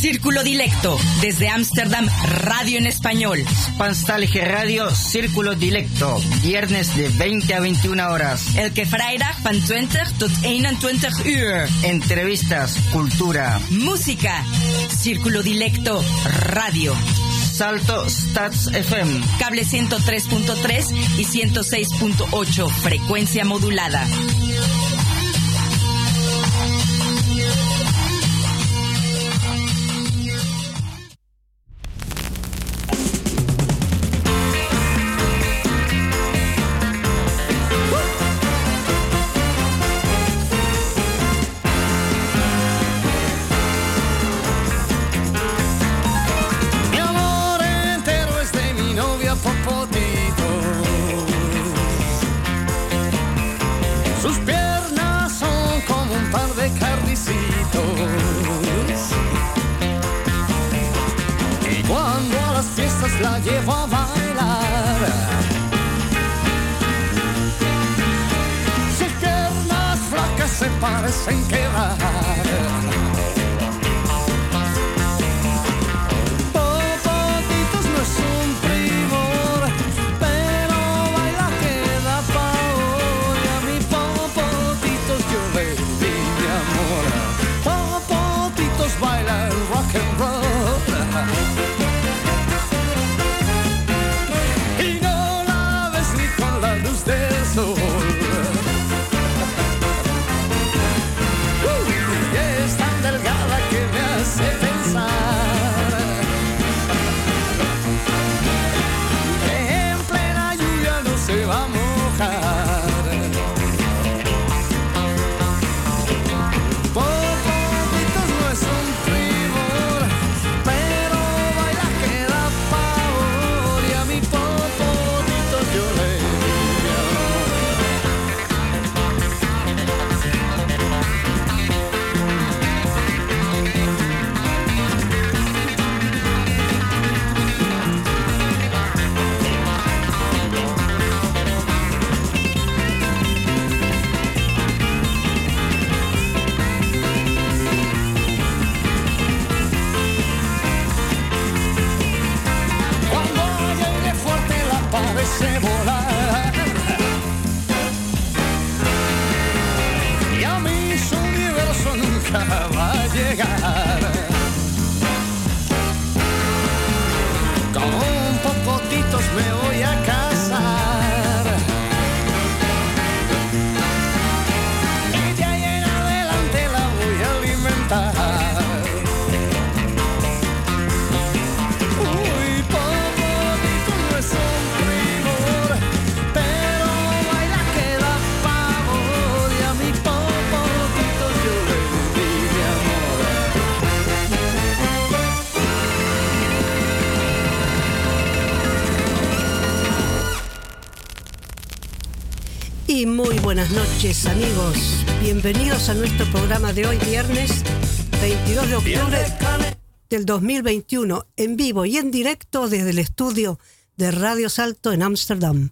Círculo Dilecto, desde Ámsterdam, radio en español. Spanstalge Radio, Círculo Dilecto, viernes de 20 a 21 horas. Elke vrijdag van 20 tot 21 uur. Entrevistas, cultura. Música, Círculo Dilecto, radio. Salto Stats FM. Cable 103.3 y 106.8, frecuencia modulada. Buenas noches amigos. Bienvenidos a nuestro programa de hoy, viernes 22 de octubre del 2021, en vivo y en directo desde el estudio de Radio Salto en Ámsterdam.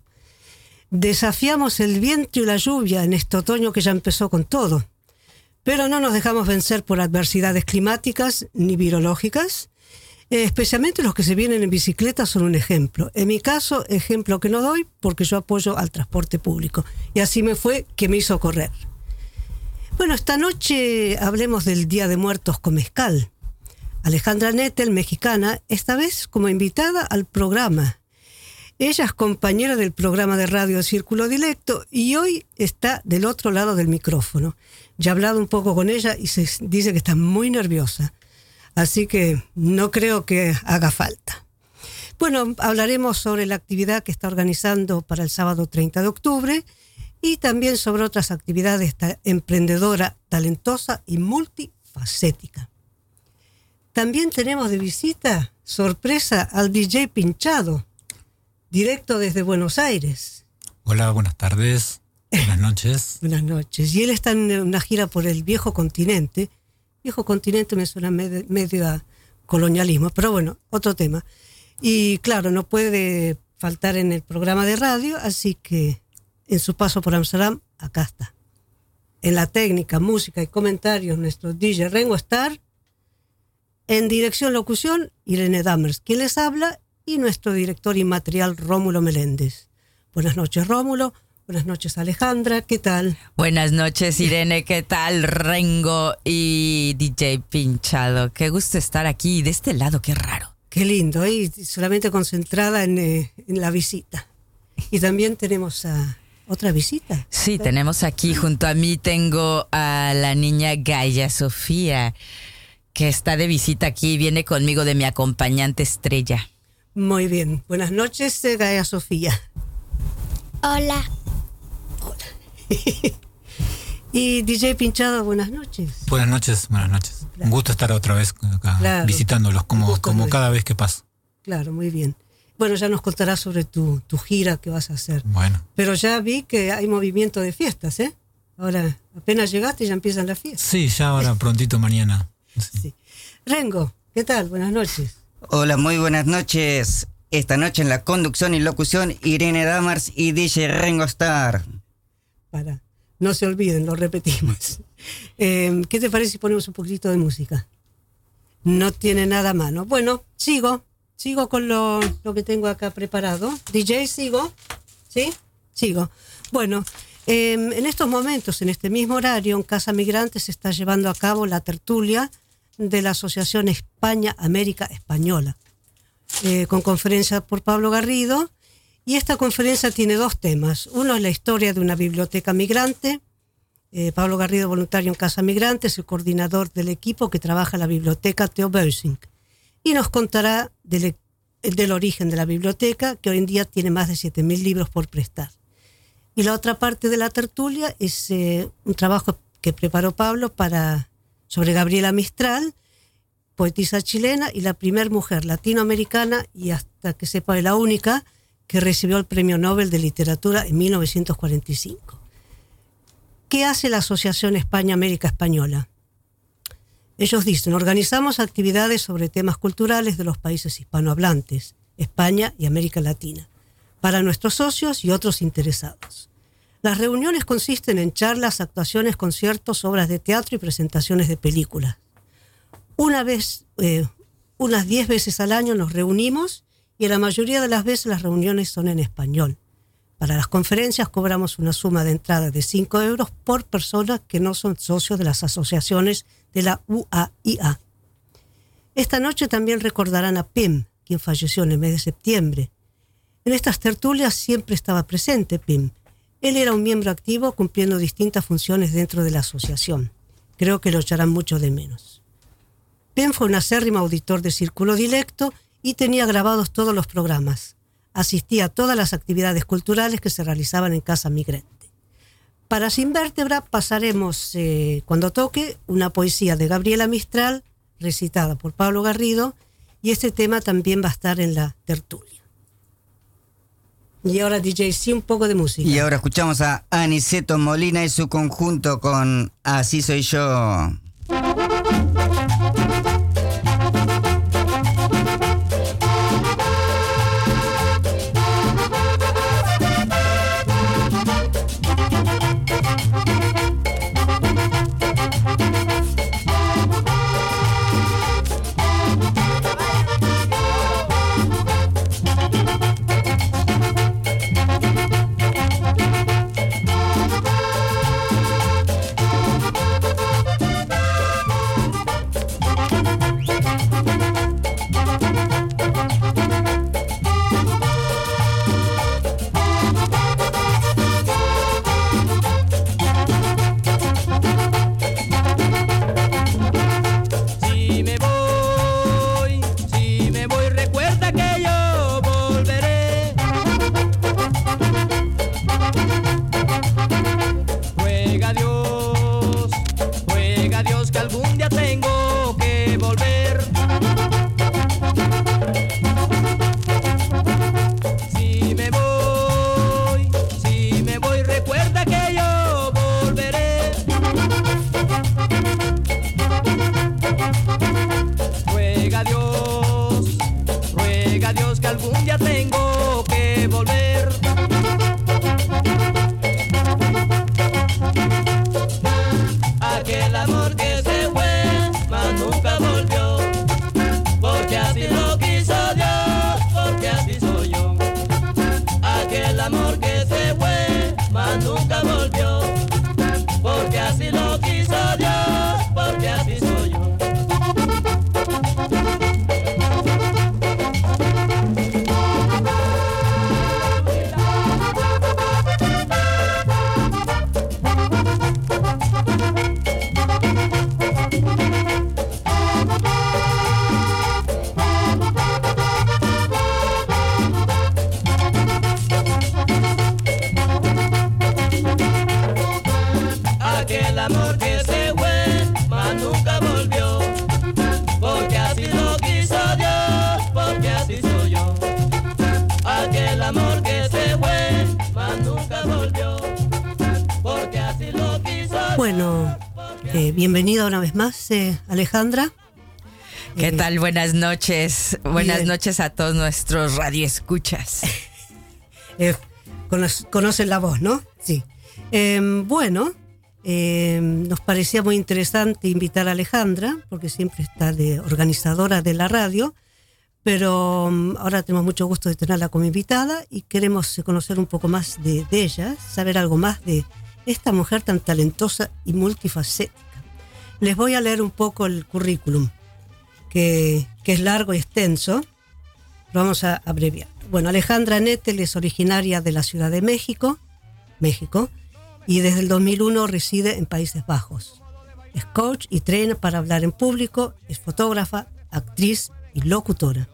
Desafiamos el viento y la lluvia en este otoño que ya empezó con todo, pero no nos dejamos vencer por adversidades climáticas ni virológicas eh, especialmente los que se vienen en bicicleta son un ejemplo. En mi caso, ejemplo que no doy porque yo apoyo al transporte público. Y así me fue que me hizo correr. Bueno, esta noche hablemos del Día de Muertos con Mezcal. Alejandra Nettel, mexicana, esta vez como invitada al programa. Ella es compañera del programa de radio Círculo Directo y hoy está del otro lado del micrófono. Ya he hablado un poco con ella y se dice que está muy nerviosa. Así que no creo que haga falta. Bueno, hablaremos sobre la actividad que está organizando para el sábado 30 de octubre y también sobre otras actividades emprendedora, talentosa y multifacética. También tenemos de visita, sorpresa, al DJ Pinchado, directo desde Buenos Aires. Hola, buenas tardes, buenas noches. buenas noches. Y él está en una gira por el viejo continente viejo continente me suena medio, a colonialismo, pero bueno, otro tema. Y claro, no puede faltar en el programa de radio, así que en su paso por Amsterdam, acá está. En la técnica, música y comentarios, nuestro DJ Rengo Star. En dirección locución, Irene Dammers, quien les habla, y nuestro director inmaterial, Rómulo Meléndez. Buenas noches, Rómulo. Buenas noches, Alejandra. ¿Qué tal? Buenas noches, Irene. ¿Qué tal, Rengo y DJ Pinchado? Qué gusto estar aquí de este lado, qué raro. Qué lindo, y solamente concentrada en, eh, en la visita. Y también tenemos a otra visita. Sí, tenemos aquí junto a mí tengo a la niña Gaia Sofía, que está de visita aquí, viene conmigo de mi acompañante estrella. Muy bien. Buenas noches, eh, Gaia Sofía. Hola. y DJ Pinchado, buenas noches. Buenas noches, buenas noches. Un gusto estar otra vez acá Claro. visitándolos como, como cada vez que paso. Claro, muy bien. Bueno, ya nos contarás sobre tu, tu gira que vas a hacer. Bueno, Pero ya vi que hay movimiento de fiestas, ¿eh? Ahora, apenas llegaste ya empiezan las fiestas. sí, ya ahora prontito mañana. Sí. Sí. Rengo, ¿qué tal? Buenas noches. Hola, muy buenas noches. Esta noche en la conducción y locución, Irene Damars y DJ Rengo Star. No se olviden, lo repetimos. Eh, ¿Qué te parece si ponemos un poquito de música? No tiene nada a mano. Bueno, sigo, sigo con lo, que tengo acá preparado. DJ, sigo, ¿sí? Sigo. Bueno, eh, en estos momentos, en este mismo horario, en Casa Migrante se está llevando a cabo la tertulia de la Asociación España-América Española, eh, con conferencia por Pablo Garrido. Y esta conferencia tiene dos temas. Uno es la historia de una biblioteca migrante. Eh, Pablo Garrido, voluntario en Casa Migrante, es el coordinador del equipo que trabaja en la biblioteca Theo Beusing. Y nos contará del, del origen de la biblioteca, que hoy en día tiene más de 7.000 libros por prestar. Y la otra parte de la tertulia es eh, un trabajo que preparó Pablo para, sobre Gabriela Mistral, poetisa chilena y la primera mujer latinoamericana y hasta que sepa la única que recibió el Premio Nobel de Literatura en 1945. ¿Qué hace la Asociación España-América Española? Ellos dicen, organizamos actividades sobre temas culturales de los países hispanohablantes, España y América Latina, para nuestros socios y otros interesados. Las reuniones consisten en charlas, actuaciones, conciertos, obras de teatro y presentaciones de películas. Una vez, eh, unas 10 veces al año nos reunimos y la mayoría de las veces las reuniones son en español. Para las conferencias cobramos una suma de entrada de 5 euros por persona que no son socios de las asociaciones de la UAIA. Esta noche también recordarán a Pim, quien falleció en el mes de septiembre. En estas tertulias siempre estaba presente Pim. Él era un miembro activo cumpliendo distintas funciones dentro de la asociación. Creo que lo echarán mucho de menos. Pim fue un acérrimo auditor de Círculo Dilecto y tenía grabados todos los programas. Asistía a todas las actividades culturales que se realizaban en Casa Migrante. Para Sin Vértebra pasaremos, eh, cuando toque, una poesía de Gabriela Mistral, recitada por Pablo Garrido, y este tema también va a estar en la tertulia. Y ahora, DJ, sí, un poco de música. Y ahora escuchamos a Aniceto Molina y su conjunto con Así soy yo. Bueno, eh, bienvenida una vez más, eh, Alejandra. ¿Qué eh, tal? Buenas noches. Buenas noches a todos nuestros radioescuchas. Eh, conocen la voz, ¿no? Sí. Em, bueno, eh, nos parecía muy interesante invitar a Alejandra, porque siempre está de organizadora de la radio, pero mm, ahora tenemos mucho gusto de tenerla como invitada y queremos conocer un poco más de, de ella, saber algo más de esta mujer tan talentosa y multifacética. Les voy a leer un poco el currículum, que, que es largo y extenso. Lo vamos a abreviar. Bueno, Alejandra Nettel es originaria de la Ciudad de México, México, y desde el 2001 reside en Países Bajos. Es coach y trainer para hablar en público, es fotógrafa, actriz y locutora.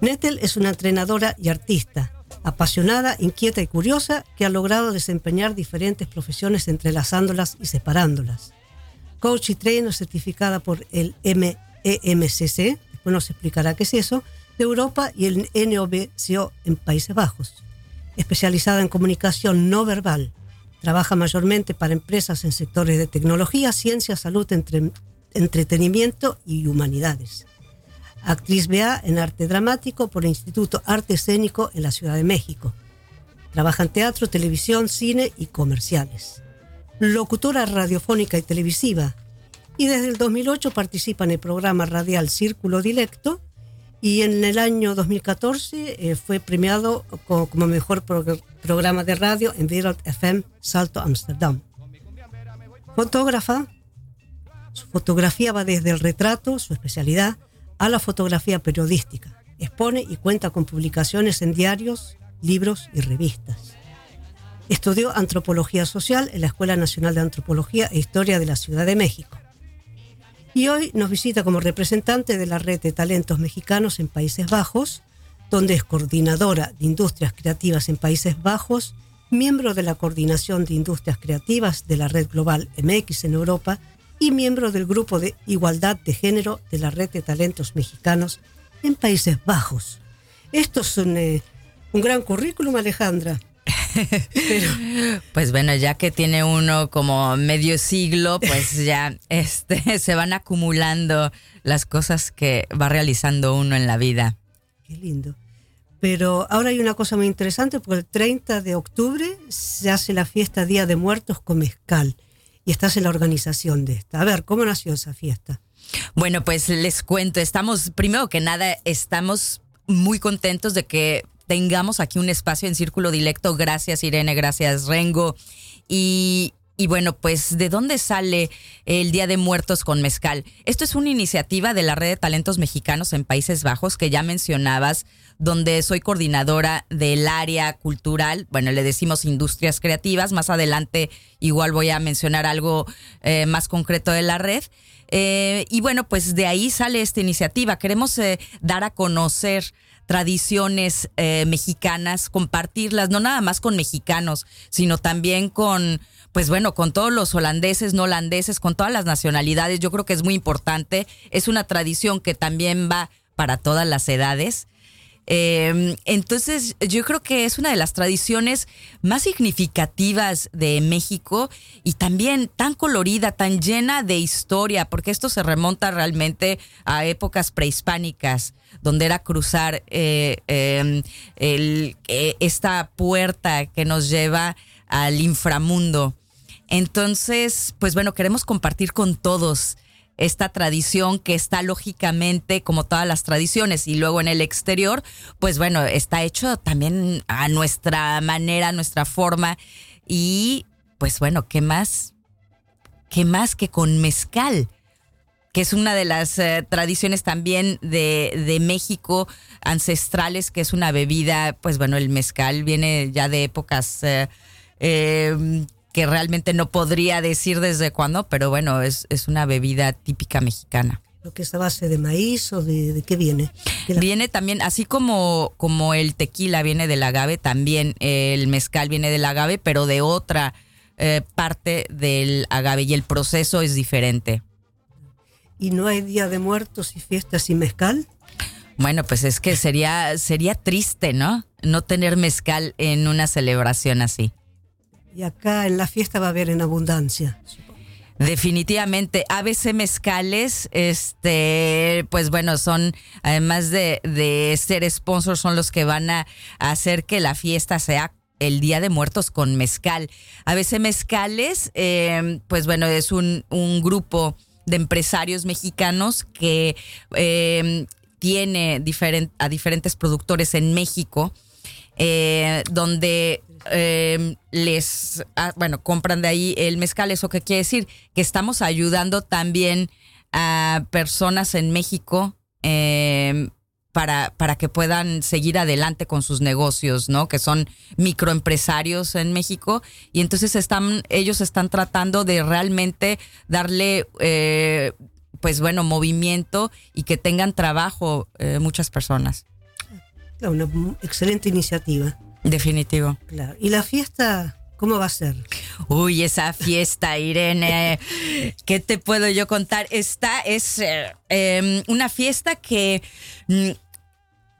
Nettel es una entrenadora y artista, apasionada, inquieta y curiosa, que ha logrado desempeñar diferentes profesiones entrelazándolas y separándolas. Coach y trainer certificada por el MEMCC, después nos explicará qué es eso, de Europa y el NOBCO en Países Bajos. Especializada en comunicación no verbal, trabaja mayormente para empresas en sectores de tecnología, ciencia, salud, entre- entretenimiento y humanidades. Actriz BA en arte dramático por el Instituto Arte Escénico en la Ciudad de México. Trabaja en teatro, televisión, cine y comerciales. Locutora radiofónica y televisiva. Y desde el 2008 participa en el programa radial Círculo Directo y en el año 2014 eh, fue premiado co- como mejor progr- programa de radio en Wereld FM Salto Amsterdam. Fotógrafa, su fotografía va desde el retrato, su especialidad, a la fotografía periodística. Expone y cuenta con publicaciones en diarios, libros y revistas. Estudió antropología social en la Escuela Nacional de Antropología e Historia de la Ciudad de México. Y hoy nos visita como representante de la Red de Talentos Mexicanos en Países Bajos, donde es coordinadora de Industrias Creativas en Países Bajos, miembro de la Coordinación de Industrias Creativas de la Red Global MX en Europa y miembro del Grupo de Igualdad de Género de la Red de Talentos Mexicanos en Países Bajos. Esto es un, eh, gran currículum, Alejandra. Pero Pues bueno, ya que tiene uno como medio siglo, pues ya este se van acumulando las cosas que va realizando uno en la vida. Qué lindo. Pero ahora hay una cosa muy interesante porque el 30 de octubre se hace la fiesta Día de Muertos con Mezcal y estás en la organización de esta. A ver, ¿cómo nació esa fiesta? Bueno, pues les cuento, estamos, primero que nada, estamos muy contentos de que tengamos aquí un espacio en Círculo Directo. Gracias Irene, gracias Rengo. Y, y bueno, pues ¿de dónde sale el Día de Muertos con Mezcal? Esto es una iniciativa de la Red de Talentos Mexicanos en Países Bajos que ya mencionabas, donde soy coordinadora del área cultural, bueno, le decimos industrias creativas, más adelante igual voy a mencionar algo eh, más concreto de la red. Eh, y bueno, pues de ahí sale esta iniciativa. Queremos eh, dar a conocer tradiciones eh, mexicanas, compartirlas, no nada más con mexicanos, sino también con, pues bueno, con todos los holandeses, no holandeses, con todas las nacionalidades. Yo creo que es muy importante. Es una tradición que también va para todas las edades. Eh, entonces, yo creo que es una de las tradiciones más significativas de México y también tan colorida, tan llena de historia, porque esto se remonta realmente a épocas prehispánicas, donde era cruzar eh, el- eh, esta puerta que nos lleva al inframundo. Entonces, pues bueno, queremos compartir con todos esta tradición que está lógicamente como todas las tradiciones y luego en el exterior, pues bueno, está hecho también a nuestra manera, a nuestra forma y pues bueno, ¿qué más? ¿Qué más que con mezcal? Que es una de las eh, tradiciones también de, de México ancestrales, que es una bebida, pues bueno, el mezcal viene ya de épocas eh, eh, que realmente no podría decir desde cuándo, pero bueno, es, es una bebida típica mexicana. ¿Lo que es a base de maíz o de, de qué viene? La- Viene también, así como, como el tequila viene del agave, también el mezcal viene del agave, pero de otra eh, parte del agave y el proceso es diferente. ¿Y no hay Día de Muertos y fiestas sin mezcal? Bueno, pues es que sería, sería triste, ¿no? No tener mezcal en una celebración así. Y acá en la fiesta va a haber en abundancia. Definitivamente, ABC Mezcales, este, pues bueno, son, además de, de ser sponsors, son los que van a, hacer que la fiesta sea el Día de Muertos con Mezcal. ABC Mezcales, eh, pues bueno, es un, un grupo de empresarios mexicanos que eh, tiene a diferentes productores en México, eh, donde eh, les, ah, bueno, compran de ahí el mezcal. ¿Eso qué quiere decir? Que estamos ayudando también a personas en México eh, para, para que puedan seguir adelante con sus negocios, ¿no? Que son microempresarios en México. Y entonces están, ellos están tratando de realmente darle, eh, pues bueno, movimiento y que tengan trabajo eh, muchas personas. Claro, una excelente iniciativa. Definitivo. Claro. ¿Y la fiesta cómo va a ser? Uy, esa fiesta, Irene. ¿Qué te puedo yo contar? Esta es eh, eh, una fiesta que mm,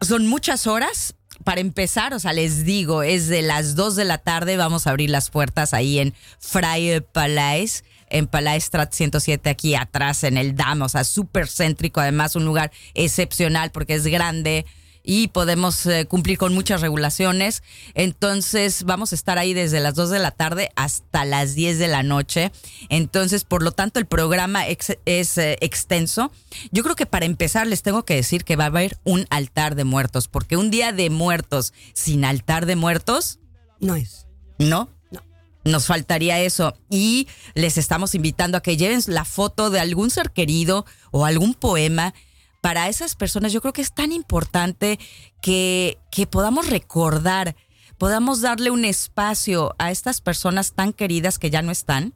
son muchas horas. Para empezar, o sea, les digo, es de las 2 de la tarde, vamos a abrir las puertas ahí en Freie Palais, en Palais Strat 107, aquí atrás en el Dam, o sea, súper céntrico, además un lugar excepcional porque es grande y podemos eh, cumplir con muchas regulaciones. Entonces vamos a estar ahí desde las 2 de la tarde hasta las 10 de la noche. Entonces, por lo tanto, el programa ex- es eh, extenso. Yo creo que para empezar les tengo que decir que va a haber un altar de muertos, porque un día de muertos sin altar de muertos, No es. no. No. Nos faltaría eso. Y les estamos invitando a que lleven la foto de algún ser querido o algún poema. Para esas personas yo creo que es tan importante que, que podamos recordar, podamos darle un espacio a estas personas tan queridas que ya no están.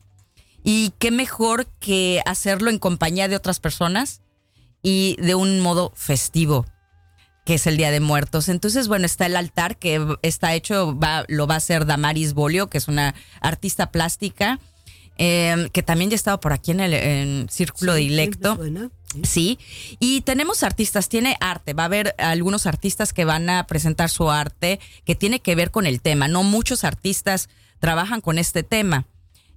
Y qué mejor que hacerlo en compañía de otras personas y de un modo festivo que es el Día de Muertos. Entonces, bueno, está el altar que está hecho, lo va a hacer Damaris Bolio, que es una artista plástica, eh, que también ya ha estado por aquí en el en Círculo Sí, Dilecto. sí, y tenemos artistas, tiene arte, va a haber algunos artistas que van a presentar su arte que tiene que ver con el tema. No muchos artistas trabajan con este tema.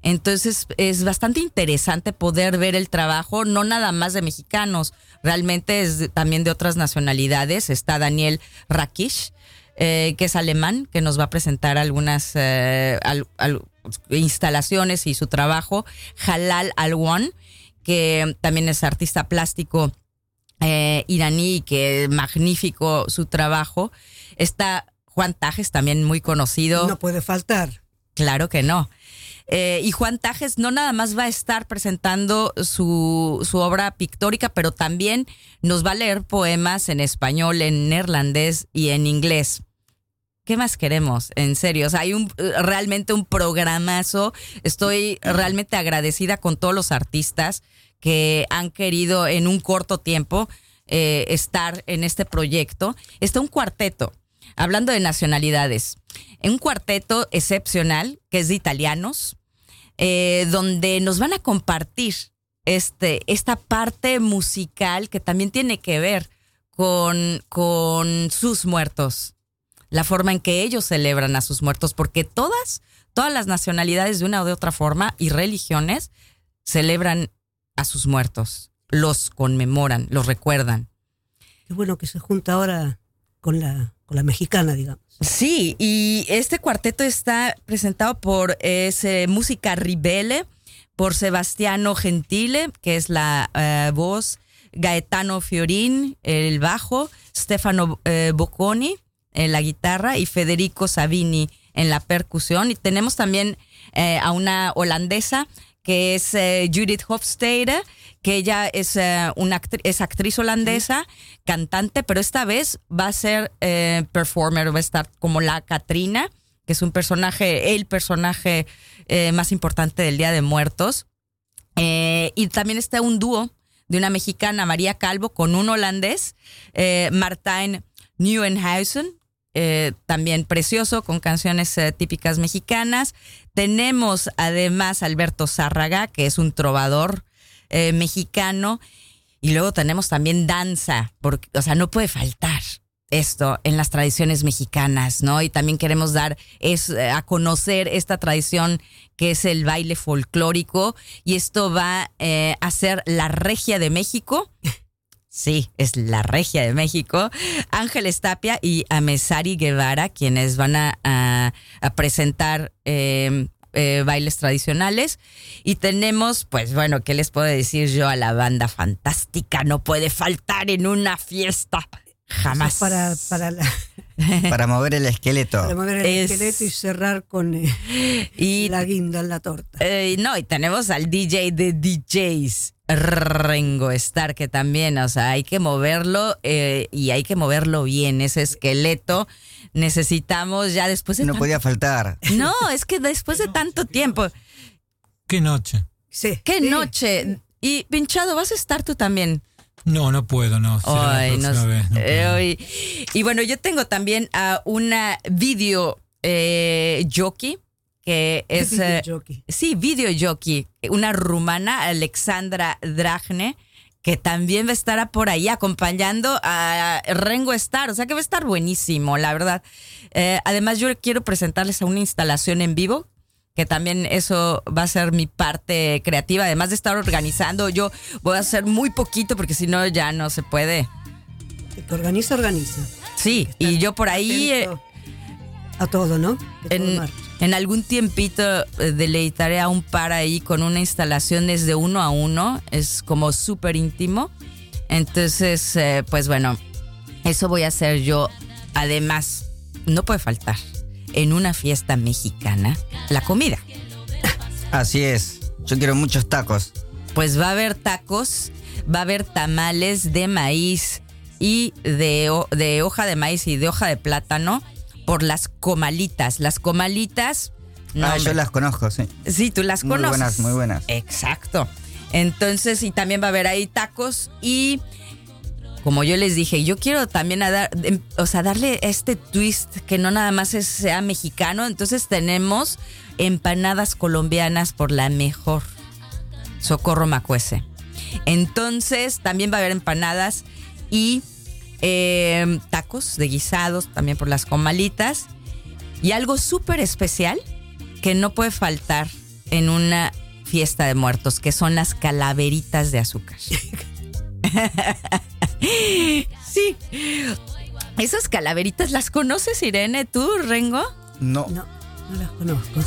Entonces es bastante interesante poder ver el trabajo, no nada más de mexicanos, realmente es también de otras nacionalidades. Está Daniel Rakish, eh, que es alemán, que nos va a presentar algunas eh, al- al- instalaciones y su trabajo. Halal Alwan, que también es artista plástico eh, iraní, que magnífico su trabajo. Está Juan Tajes, también muy conocido. No puede faltar. Claro que no. Eh, y Juan Tajes no nada más va a estar presentando su, su obra pictórica, pero también nos va a leer poemas en español, en neerlandés y en inglés. ¿Qué más queremos? En serio, o sea, hay un, realmente un programazo. Estoy realmente agradecida con todos los artistas que han querido en un corto tiempo eh, estar en este proyecto. Está un cuarteto, hablando de nacionalidades, un cuarteto excepcional que es de italianos, eh, donde nos van a compartir este, esta parte musical que también tiene que ver con, con sus muertos, la forma en que ellos celebran a sus muertos, porque todas, todas las nacionalidades de una o de otra forma y religiones celebran a sus muertos, los conmemoran, los recuerdan. Qué bueno que se junta ahora con la, con la mexicana, digamos. Sí, y este cuarteto está presentado por es, eh, Música Ribele, por Sebastiano Gentile, que es la eh, voz, Gaetano Fiorin, el bajo, Stefano eh, Bocconi en la guitarra y Federico Savini en la percusión. Y tenemos también eh, a una holandesa que es eh, Judith Hofstede, que ella es, eh, una es actriz holandesa, cantante, pero esta vez va a ser performer, va a estar como la Katrina, que es un personaje, el personaje más importante del Día de Muertos. Y también está un dúo de una mexicana, María Calvo, con un holandés, Martijn Nieuwenhuizen, eh, también precioso, con canciones eh, típicas mexicanas. Tenemos además Alberto Zárraga, que es un trovador eh, mexicano. Y luego tenemos también danza, porque, o sea, no puede faltar. esto en las tradiciones mexicanas, ¿no? Y también queremos dar es, a conocer esta tradición que es el baile folclórico y esto va a ser la regia de México. Sí, es la regia de México. Ángeles Tapia y Amesari Guevara, quienes van a, presentar eh, eh, bailes tradicionales. Y tenemos, pues bueno, ¿qué les puedo decir yo a la banda fantástica? No puede faltar en una fiesta. Jamás. Para, para, la- Para mover el esqueleto. para mover el Es- esqueleto y cerrar con eh, Y la guinda en la torta. Eh, no, y tenemos al DJ de DJs, Rengo Star, que también, o sea, hay que moverlo eh, y hay que moverlo bien, ese esqueleto. Necesitamos ya después de No podía faltar. No, es que después de tanto tiempo. ¿Qué noche? Sí, ¡Qué sí. noche! Y Pinchado, vas a estar tú también. No, no puedo, no. Ay, la nos- próxima vez. no eh, puedo. hoy- y bueno, yo tengo también a una video eh, jockey que es... Video eh, jockey. Sí, video jockey, una rumana, Alexandra Dragne, que también va a estar por ahí acompañando a Rengo Star, o sea que va a estar buenísimo, la verdad. Eh, además, yo quiero presentarles a una instalación en vivo, que también eso va a ser mi parte creativa, además de estar organizando, yo voy a hacer muy poquito porque si no ya no se puede. El que organiza, organiza. Sí, y yo por ahí... eh, a todo, ¿no? En, en algún tiempito eh, deleitaré a un par ahí con una instalación desde uno a uno. Es como súper íntimo. Entonces, eh, pues bueno, eso voy a hacer yo. Además, no puede faltar en una fiesta mexicana la comida. Así es. Yo quiero muchos tacos. Pues va a haber tacos, va a haber tamales de maíz y de, de hoja de maíz y de hoja de plátano por las comalitas. Las comalitas... no, ah, yo las conozco, sí. Sí, tú las Muy conoces. buenas, muy buenas. Exacto. Entonces, y también va a haber ahí tacos y como yo les dije, yo quiero también dar, em, o sea, darle este twist que no nada más sea mexicano. Entonces tenemos empanadas colombianas por la mejor. Socorro Macuese. Entonces también va a haber empanadas y eh, tacos de guisados también por las comalitas. Y algo súper especial que no puede faltar en una fiesta de muertos, que son las calaveritas de azúcar. sí. Esas calaveritas, ¿las conoces, Irene? ¿Tú, Rengo? No. No, no las conozco.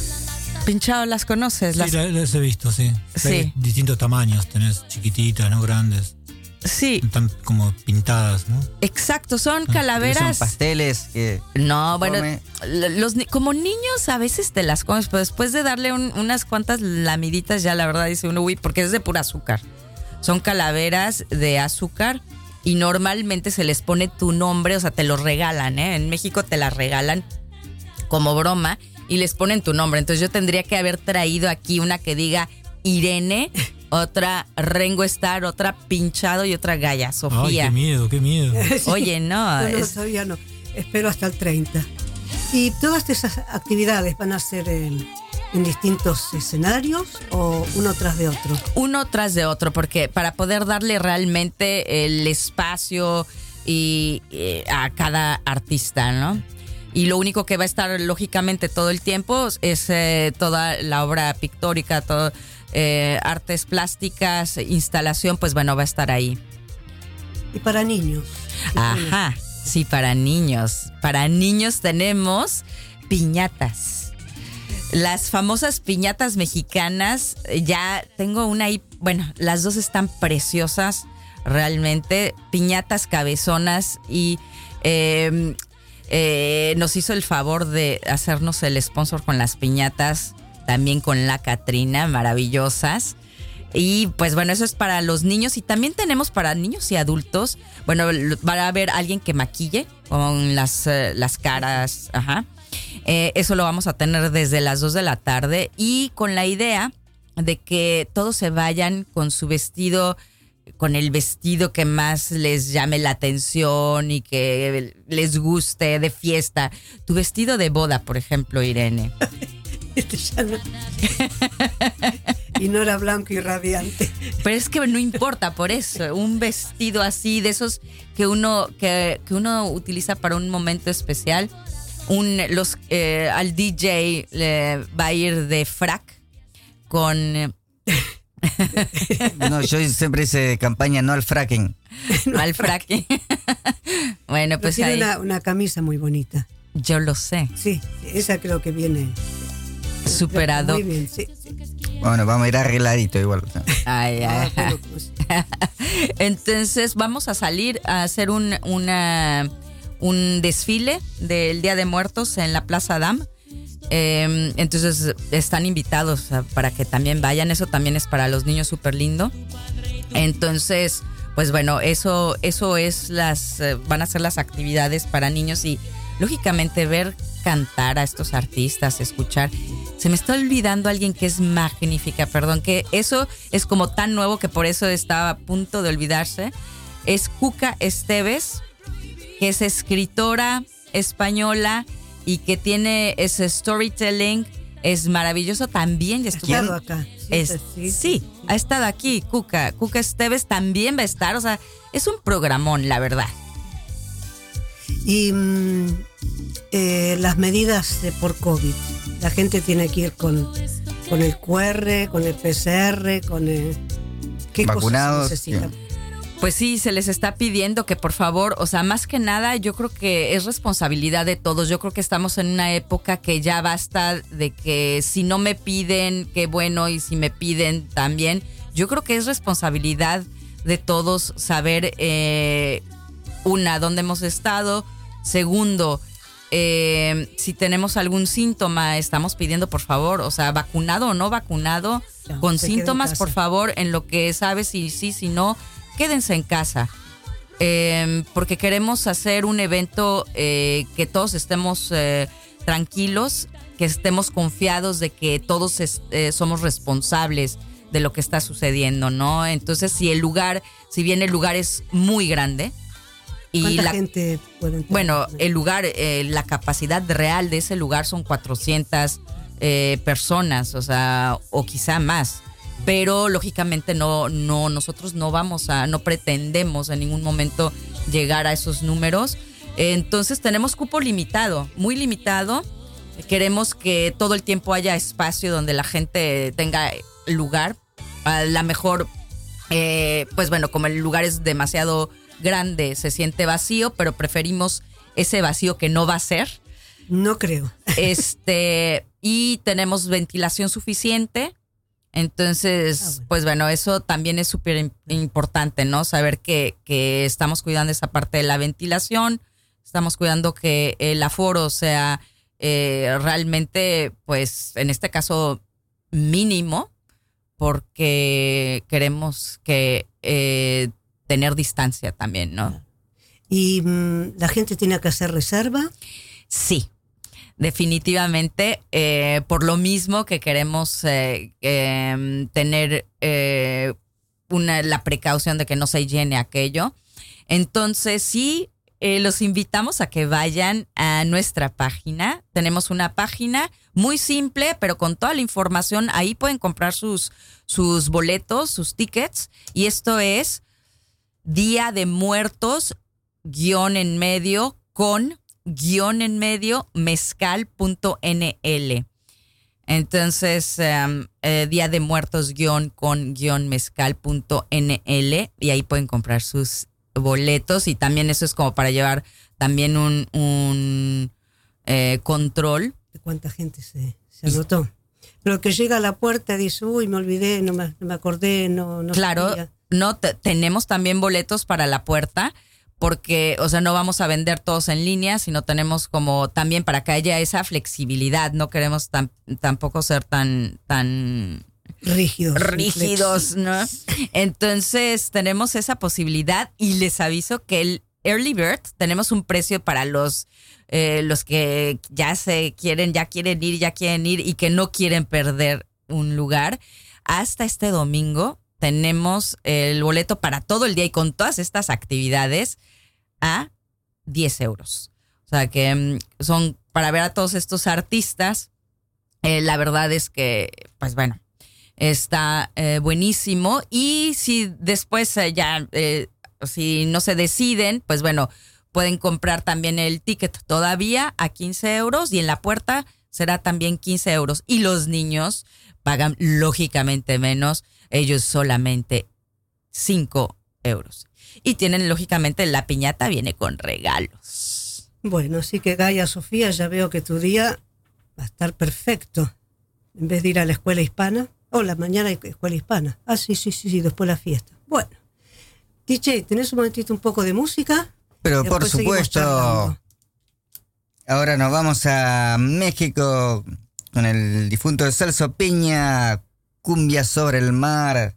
Pinchado, ¿las conoces? Las- Sí, la- las he visto, sí. Sí. Hay distintos tamaños, tenés chiquititas, no grandes. Sí, Están como pintadas, ¿no? exacto, son Son calaveras. pasteles que No, bueno, los, como niños a veces te las comes, pero después de darle un- unas cuantas lamiditas ya la verdad dice uno, uy, porque es de pura azúcar. Son calaveras de azúcar y normalmente se les pone tu nombre, o sea, te los regalan, ¿eh? En México te las regalan como broma y les ponen tu nombre. Entonces yo tendría que haber traído aquí una que diga Irene, otra Rengo Star, otra Pinchado y otra Gaya Ay, Sofía. qué miedo, qué miedo. Oye, no, No, no, es- todavía no. Espero hasta el 30. ¿Y todas esas actividades van a ser en, en distintos escenarios o uno tras de otro? uno tras de otro, porque para poder darle realmente el espacio y, eh, a cada artista, ¿no? Y lo único que va a estar lógicamente todo el tiempo es eh, toda la obra pictórica, todo, eh, artes plásticas, instalación, pues bueno, va a estar ahí. Y para niños. Ajá, sí, para niños. Para niños tenemos piñatas. Las famosas piñatas mexicanas, eh, ya tengo una ahí, bueno, las dos están preciosas, realmente. Piñatas cabezonas y eh, eh, nos hizo el favor de hacernos el sponsor con las piñatas, también con la Catrina, maravillosas. Y pues bueno, eso es para los niños y también tenemos para niños y adultos. Bueno, va a haber alguien que maquille con las, eh, las caras, ajá. Eh, eso lo vamos a tener desde las 2 de la tarde y con la idea de que todos se vayan con su vestido, con el vestido que más les llame la atención y que les guste de fiesta. Tu vestido de boda, por ejemplo, Irene. Y no era blanco y radiante. Pero es que no importa por eso. Un vestido así, de esos que uno, que, que uno utiliza para un momento especial. Un, los, eh, al DJ le va a ir de frac con... eh, No, yo siempre hice campaña no al fracking. al frac. bueno, Pero pues tiene ahí, una, una camisa muy bonita. yo lo sé. Sí, esa creo que viene Superado. muy bien. Sí, sí. Bueno, vamos a ir arregladito igual. Ay, Ah, ay, bueno, pues, Entonces vamos a salir a hacer un, una, un desfile del Día de Muertos en la Plaza Dam. Eh, entonces están invitados para que también vayan. Eso también es para los niños súper lindo. Entonces, pues bueno, eso, eso es las, eh, van a ser las actividades para niños y lógicamente ver cantar a estos artistas, escuchar. Se me está olvidando alguien que es magnífica, perdón, que eso es como tan nuevo que por eso estaba a punto de olvidarse. Es Cuca Esteves, que es escritora española y que tiene ese storytelling, es maravilloso también. y ha estuvo- estado acá. es- sí, ha estado aquí, Cuca. Cuca Esteves también va a estar. O sea, es un programón, la verdad. Y mm, eh, las medidas de por COVID. La gente tiene que ir con, con el QR, con el PCR, con el... ¿Qué cosas Vacunados, necesitan? Pues sí, se les está pidiendo que por favor, o sea, más que nada, yo creo que es responsabilidad de todos. Yo creo que estamos en una época que ya basta de que si no me piden, qué bueno, y si me piden también. Yo creo que es responsabilidad de todos saber, eh, una, dónde hemos estado. Segundo, eh, si tenemos algún síntoma, estamos pidiendo por favor, o sea, vacunado o no vacunado, con síntomas, por favor, en lo que sabes si sí, si no, quédense en casa. Eh, porque queremos hacer un evento eh, que todos estemos eh, tranquilos, que estemos confiados de que todos es- eh, somos responsables de lo que está sucediendo, ¿no? Entonces, si el lugar, si bien el lugar es muy grande y ¿Cuánta la, gente puede bueno, el lugar, eh, la capacidad real de ese lugar son 400 eh, personas, o sea, o quizá más. Pero lógicamente no, no, nosotros no vamos a, no pretendemos en ningún momento llegar a esos números. Entonces tenemos cupo limitado, muy limitado. Queremos que todo el tiempo haya espacio donde la gente tenga lugar. A la mejor eh, pues bueno, como el lugar es demasiado grande, se siente vacío, pero preferimos ese vacío que no va a ser. No creo. Este, y tenemos ventilación suficiente. Entonces, Ah, bueno. pues bueno, eso también es súper im- importante, ¿no? Saber que, que estamos cuidando esa parte de la ventilación, estamos cuidando que el aforo sea eh, realmente, pues en este caso, mínimo, porque queremos que eh, tener distancia también, ¿no? Y mm, la gente tiene que hacer reserva. Sí, definitivamente, eh, por lo mismo que queremos eh, em, tener eh, una, la precaución de que no se llene aquello. Entonces, sí, los invitamos a que vayan a nuestra página. Tenemos una página muy simple, pero con toda la información. Ahí pueden comprar sus, sus boletos, sus tickets. Y esto es Día de Muertos, guion en medio, con guion en medio, mezcal.nl. Entonces, em, eh, Día de Muertos, guion con guion mezcal.nl. Y ahí pueden comprar sus boletos. Y también eso es como para llevar también un, un eh, control. de cuánta gente se, se anotó. Pero que llega a la puerta y dice, uy, me olvidé, no me, no me acordé, no, no Claro, sabía". no te- tenemos también boletos para la puerta porque, o sea, no vamos a vender todos en línea, sino tenemos como también para que haya esa flexibilidad. No queremos tan- tampoco ser tan, tan Rígidos. rígidos, ¿no? Entonces tenemos esa posibilidad y les aviso que el Early Bird tenemos un precio para los eh, los que ya se quieren, ya quieren ir, ya quieren ir y que no quieren perder un lugar. Hasta este domingo tenemos el boleto para todo el día y con todas estas actividades a 10 euros. O sea que mm, son para ver a todos estos artistas. eh, la verdad es que, pues bueno, Está eh, buenísimo. Y si después eh, ya, si no se deciden, pues bueno, pueden comprar también el ticket todavía a 15 euros y en la puerta será también 15 euros. Y los niños pagan lógicamente menos, ellos solamente 5 euros. Y tienen lógicamente la piñata viene con regalos. Bueno, así que Gaia Sofía, ya veo que tu día va a estar perfecto. En vez de ir a la escuela hispana, o la mañana hay escuela hispana. Ah, sí, sí, sí, sí, después la fiesta. Bueno, DJ, ¿tenés un momentito un poco de música? Pero Después por supuesto, ahora nos vamos a México con el difunto de Celso Piña, Cumbia sobre el mar.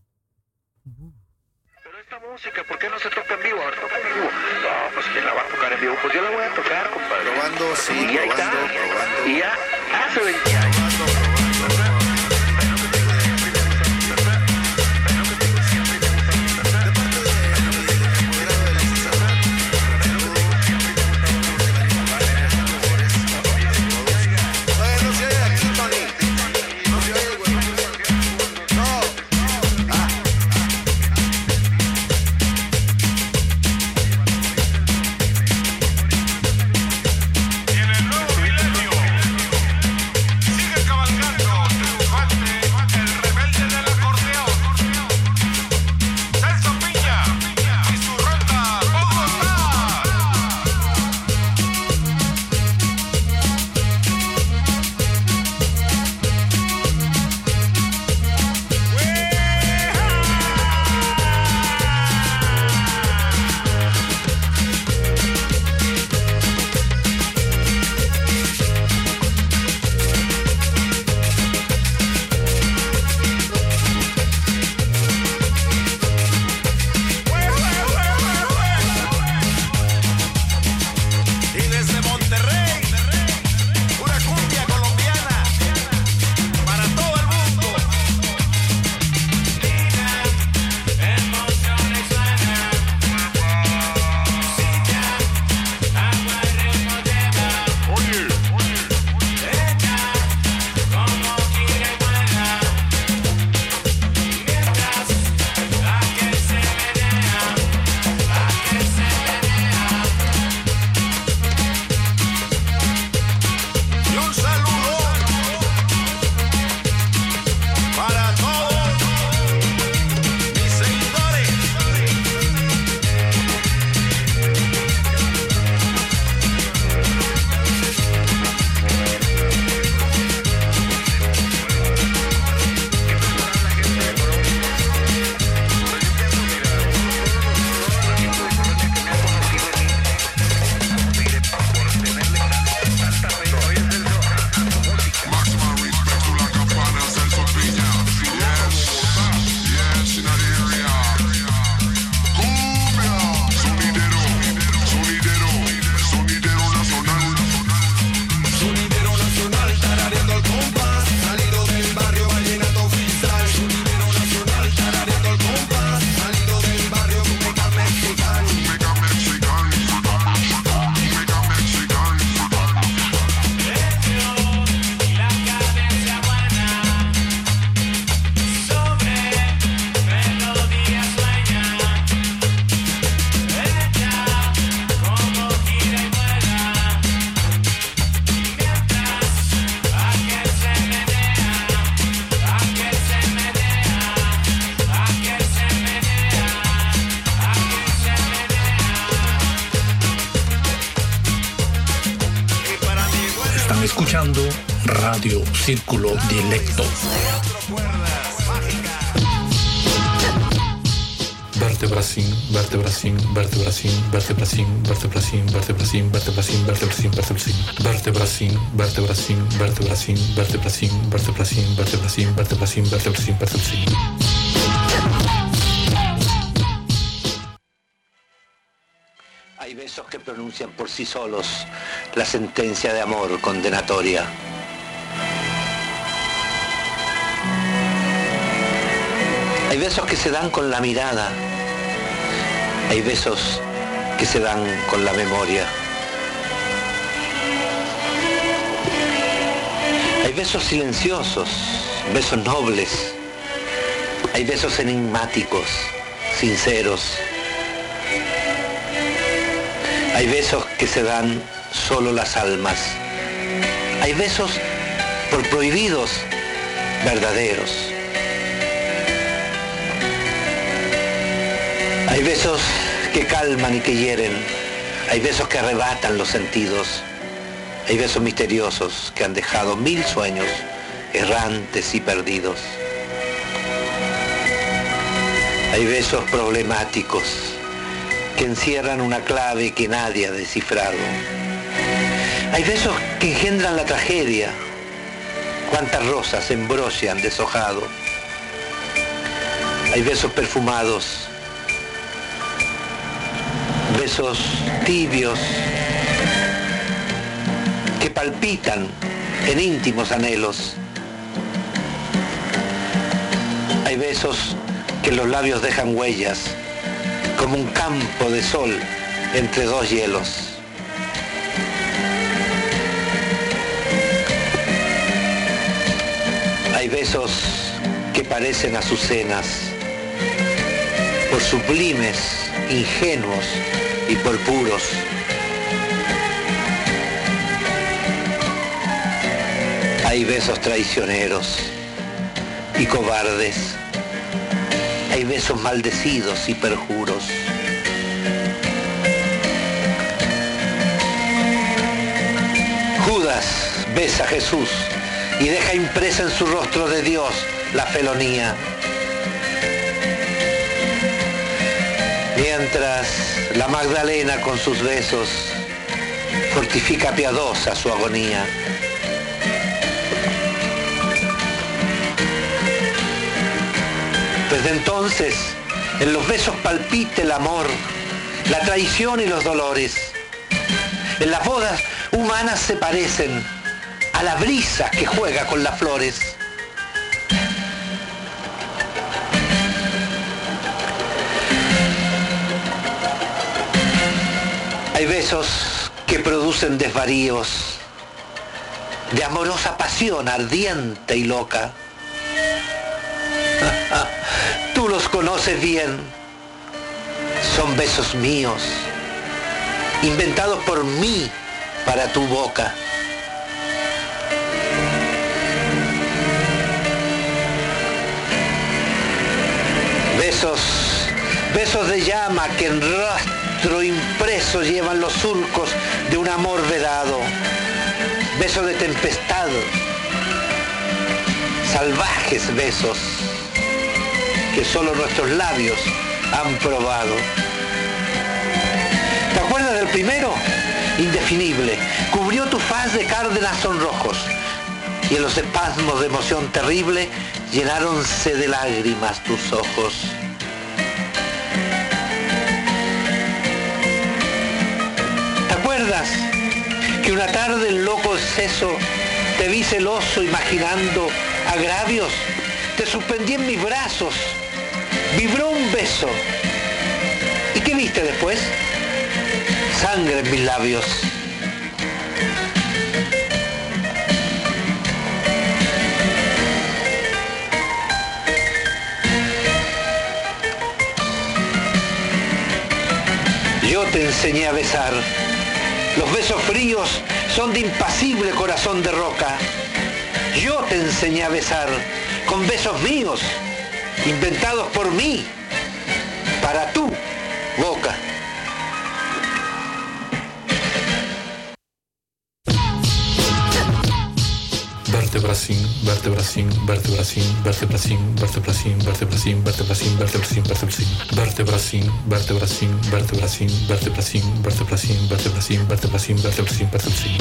Pero esta música, ¿por qué no se toca en vivo? A ver, toca en vivo. No, pues ¿quién la va a tocar en vivo? Pues yo la voy a tocar, compadre. Probando, sí, y probando, probando. Y ya hace 20 años. Círculo Dilecto. Vertebracín, vertebracín, vertebracín, vertebracín, vertebracín, vertebracín, vertebracín, vertebracín, vertebracín, vertebracín, vertebracín, vertebracín, vertebracín, vertebracín, vertebracín, vertebracín, vertebracín, vertebracín. Hay besos que pronuncian por sí solos la sentencia de amor condenatoria. Besos que se dan con la mirada. Hay besos que se dan con la memoria. Hay besos silenciosos, besos nobles, Hay besos enigmáticos, sinceros. Hay besos que se dan solo las almas. Hay besos por prohibidos, verdaderos. Hay besos que calman y que hieren. Hay besos que arrebatan los sentidos. Hay besos misteriosos que han dejado mil sueños errantes y perdidos. Hay besos problemáticos que encierran una clave que nadie ha descifrado. Hay besos que engendran la tragedia. Cuántas rosas han deshojado. Hay besos perfumados. Besos tibios que palpitan en íntimos anhelos. Hay besos que los labios dejan huellas, como un campo de sol entre dos hielos. Hay besos que parecen azucenas, por sublimes, ingenuos y por puros. Hay besos traicioneros y cobardes. Hay besos maldecidos y perjuros. Judas besa a Jesús y deja impresa en su rostro de Dios la felonía. Mientras la Magdalena con sus besos fortifica piadosa su agonía. Desde entonces, en los besos palpite el amor, la traición y los dolores. En las bodas humanas se parecen a la brisa que juega con las flores. Besos que producen desvaríos de amorosa pasión ardiente y loca. Tú los conoces bien. Son besos míos, inventados por mí para tu boca. Besos, besos de llama que en rastro impreso llevan los surcos de un amor vedado. Besos de tempestad, salvajes besos que solo nuestros labios han probado. ¿Te acuerdas del primero? Indefinible. Cubrió tu faz de cárdenas sonrojos y en los espasmos de emoción terrible llenáronse de lágrimas tus ojos. ¿Te acuerdas que una tarde en loco exceso te vi celoso imaginando agravios? Te suspendí en mis brazos vibró un beso. ¿Y qué viste después? Sangre en mis labios. Yo te enseñé a besar. Los besos fríos son de impasible corazón de roca. Yo te enseñé a besar con besos míos inventados por mí, para tu boca. Vertebracín, vertebracín, vertebracín, vertebracín, vertebracín, vertebracín, vertebracín, vertebracín, vertebracín, vertebracín, vertebracín, vertebracín, vertebracín, vertebracín, vertebracín, vertebracín, vertebracín.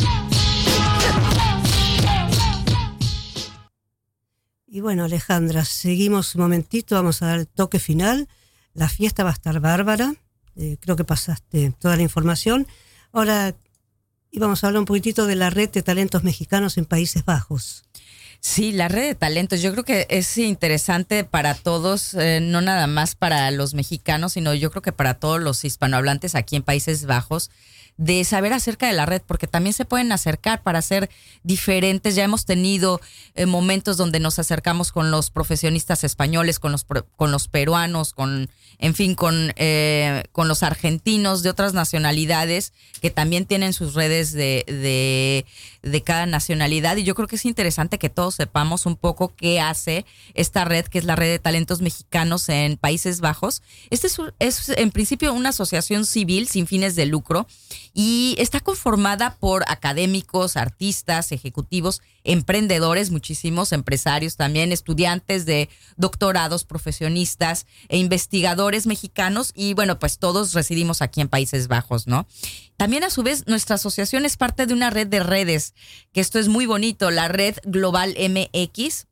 Y bueno, Alejandra, seguimos un momentito, vamos a dar el toque final. La fiesta va a estar bárbara, eh, creo que pasaste toda la información. Ahora íbamos a hablar un poquitito de la red de talentos mexicanos en Países Bajos. Sí, la red de talentos, yo creo que es interesante para todos, eh, no nada más para los mexicanos, sino yo creo que para todos los hispanohablantes aquí en Países Bajos, de saber acerca de la red, porque también se pueden acercar para ser diferentes. Ya hemos tenido eh, momentos donde nos acercamos con los profesionistas españoles, con los, con los peruanos, con, en fin, con, eh, con los argentinos de otras nacionalidades que también tienen sus redes de, de, de cada nacionalidad. Y yo creo que es interesante que todos sepamos un poco qué hace esta red, que es la red de talentos mexicanos en Países Bajos. Este es, es en principio una asociación civil sin fines de lucro y está conformada por académicos, artistas, ejecutivos, emprendedores, muchísimos empresarios también, estudiantes de doctorados, profesionistas e investigadores mexicanos y bueno, pues todos residimos aquí en Países Bajos, ¿no? También a su vez nuestra asociación es parte de una red de redes, que esto es muy bonito, la red Global MX,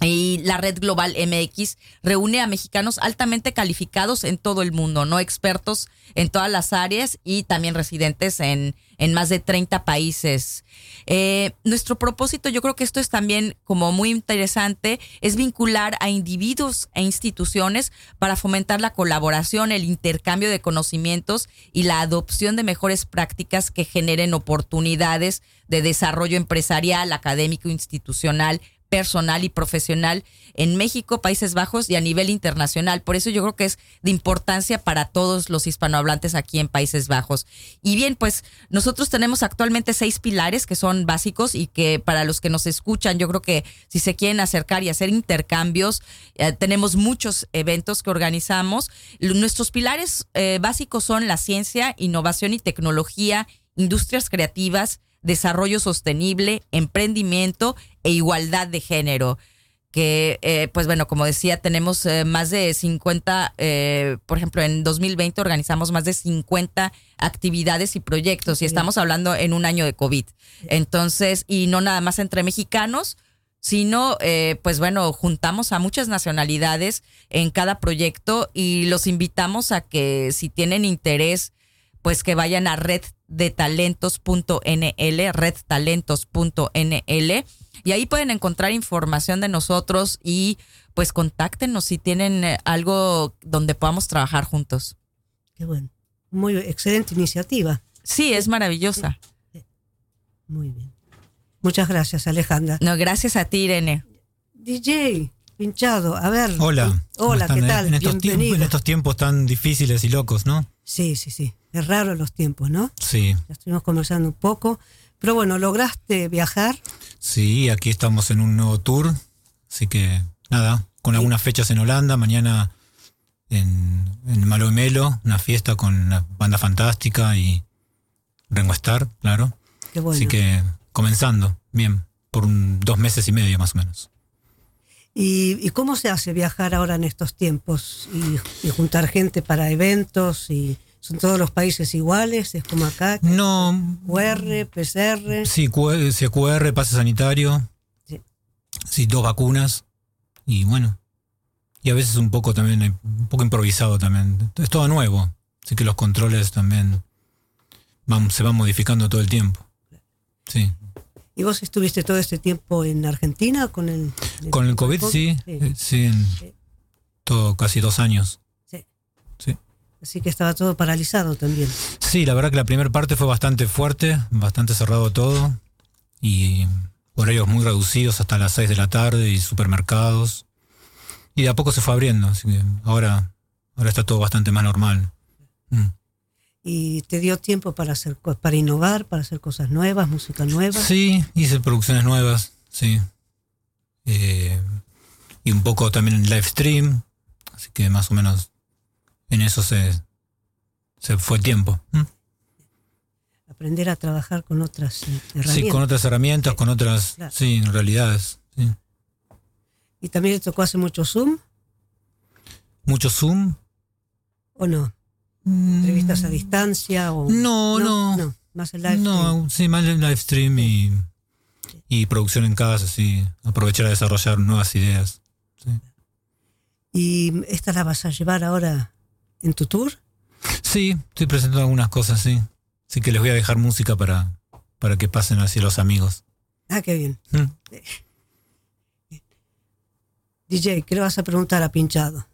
y la red Global MX reúne a mexicanos altamente calificados en todo el mundo, no expertos en todas las áreas y también residentes en, en más de 30 países. Eh, nuestro propósito, yo creo que esto es también como muy interesante, es vincular a individuos e instituciones para fomentar la colaboración, el intercambio de conocimientos y la adopción de mejores prácticas que generen oportunidades de desarrollo empresarial, académico, institucional, personal y profesional en México, Países Bajos y a nivel internacional. Por eso yo creo que es de importancia para todos los hispanohablantes aquí en Países Bajos. Y bien, pues nosotros tenemos actualmente seis pilares que son básicos y que para los que nos escuchan, yo creo que si se quieren acercar y hacer intercambios, eh, tenemos muchos eventos que organizamos. Nuestros pilares eh, básicos son la ciencia, innovación y tecnología, industrias creativas, desarrollo sostenible, emprendimiento e igualdad de género. Que, eh, pues bueno, como decía, tenemos eh, más de 50, eh, por ejemplo, en 2020 organizamos más de 50 actividades y proyectos y estamos hablando en un año de COVID. Entonces, y no nada más entre mexicanos, sino, pues bueno, juntamos a muchas nacionalidades en cada proyecto y los invitamos a que si tienen interés, pues que vayan a redtalentos.nl, redtalentos.nl, y ahí pueden encontrar información de nosotros y pues contáctenos si tienen eh, algo donde podamos trabajar juntos. Qué bueno. Muy excelente iniciativa. Sí, es maravillosa. Muy bien. Muchas gracias, Alejandra. No, gracias a ti, Irene. DJ, pinchado, a ver. Hola. ¿cómo Hola, ¿qué están? tal? En estos, tiempos, Bienvenido. en estos tiempos tan difíciles y locos, ¿no? Sí, sí, sí. Es raro los tiempos, ¿no? Sí. Ya estuvimos conversando un poco. Pero bueno, lograste viajar. Sí, aquí estamos en un nuevo tour. Así que, nada, con algunas fechas en Holanda. Mañana en, en Malo y Melo, una fiesta con una banda fantástica y Rengo Star, claro. Qué bueno. Así que, comenzando, bien, por un- dos meses y medio más o menos. ¿Y, y cómo se hace viajar ahora en estos tiempos y, y juntar gente para eventos? y ¿Son todos los países iguales? ¿Es como acá? No. QR, PCR. Sí, Q- CQR, pase sanitario. Sí. Sí, dos vacunas. Y bueno. Y a veces un poco también, eh, un poco improvisado también. Es todo nuevo. Así que los controles también van, se van modificando todo el tiempo. Sí. ¿Y vos estuviste todo este tiempo en Argentina con el... Con el COVID, sí. eh, Sí, en todo, casi dos años. Sí. Sí. Así que estaba todo paralizado también. Sí, la verdad que la primera parte fue bastante fuerte, bastante cerrado todo. Y horarios muy reducidos hasta las 6 de la tarde y supermercados. Y de a poco se fue abriendo, así que ahora, ahora está todo bastante más normal. Mm. ¿Y te dio tiempo para, hacer, para innovar, para hacer cosas nuevas, música nueva? Sí, hice producciones nuevas, sí. Eh, y un poco también en live stream, así que más o menos en eso se, se fue tiempo. Mm. Aprender a trabajar con otras eh, herramientas. Sí, con otras herramientas, con otras, Claro. sí, realidades. Sí. ¿Y también le tocó hacer mucho Zoom Mucho Zoom. o no? ¿Entrevistas a distancia? O... Mm. No, no. más el live No, sí, más el live stream y, y producción en casa, sí. Aprovechar a desarrollar nuevas ideas. ¿Y esta la vas a llevar ahora en tu tour? Sí, estoy presentando algunas cosas, sí. Así que les voy a dejar música para, para que pasen hacia los amigos. Ah, qué bien. Mm. DJ, ¿qué le vas a preguntar a Pinchado?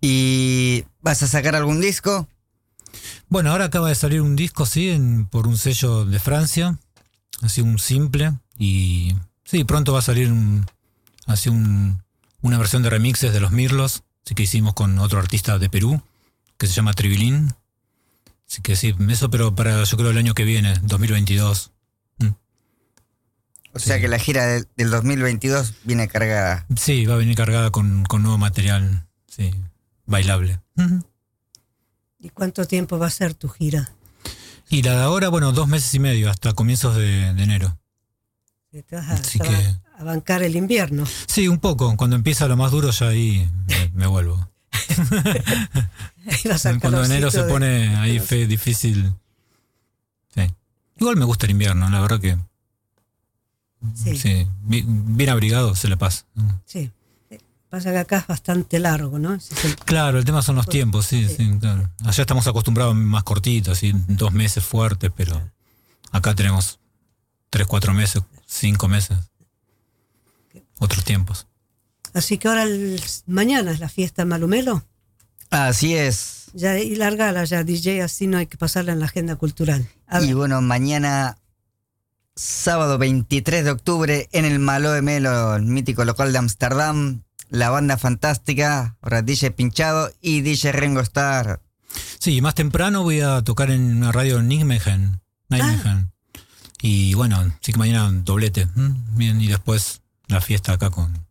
¿Y vas a sacar algún disco? Bueno, ahora acaba de salir un disco, sí, en- por un sello de Francia, así un simple, y sí, pronto va a salir un, así un, una versión de remixes de los Mirlos, así que hicimos con otro artista de Perú, que se llama Tribilín. Así que sí, eso, pero para yo creo el año que viene, 2022. O sea que la gira del, del 2022 viene cargada. Sí, va a venir cargada con, con nuevo material, sí, bailable. ¿Y cuánto tiempo va a ser tu gira? Y la de ahora, bueno, dos meses y medio, hasta comienzos de, de enero. Que Te vas a, Así te que- a bancar el invierno. Sí, un poco. Cuando empieza lo más duro, ya ahí me, me vuelvo. Cuando enero se de- pone ahí fe difícil. Sí. Igual me gusta el invierno, la verdad que. Sí. Sí. bi- Bien abrigado se le pasa. Sí. Pasa que acá es bastante largo, ¿no? Claro, el tema son los tiempos, sí, sí, claro. Allá estamos acostumbrados más cortitos, así, dos meses fuertes, pero acá tenemos tres, cuatro meses, cinco meses. Otros tiempos. Así que ahora el- mañana es la fiesta Malumelo. Así es. Ya, y largala ya, DJ, así no hay que pasarla en la agenda cultural. A Y ver, bueno, mañana, sábado 23 de octubre, en el Malo de Melo, el mítico local de Ámsterdam, la banda fantástica, ahora DJ Pinchado y DJ Rengo Star. Sí, más temprano voy a tocar en una radio en Nijmegen. Nijmegen. Y bueno, sí que mañana doblete. Bien, y después la fiesta acá con.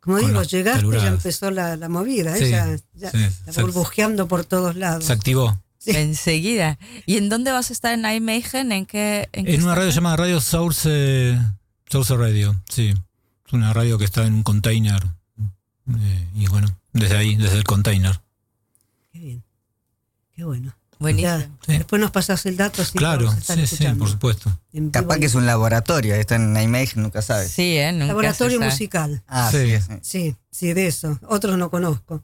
Como con digo, llegaste y ya empezó la, la movida, Sí, ¿eh? ya, ya sí, está se- burbujeando por todos lados. Se activó. Enseguida. ¿Y en dónde vas a estar en Nijmegen? ¿En qué? En, qué En una radio llamada Radio Source, Source Radio, sí. Es una radio que está en un container. eh, y bueno, desde ahí, desde el container. Qué bien. Qué bueno. Buenísimo. Sí. Después nos pasas el dato. así Claro, sí, sí, por supuesto. Capaz que es un laboratorio, está en Nijmegen, nunca sabes. Sí, ¿eh? Nunca Laboratorio se sabe. musical. Ah, Sí. sí. sí. De eso. Otros no conozco.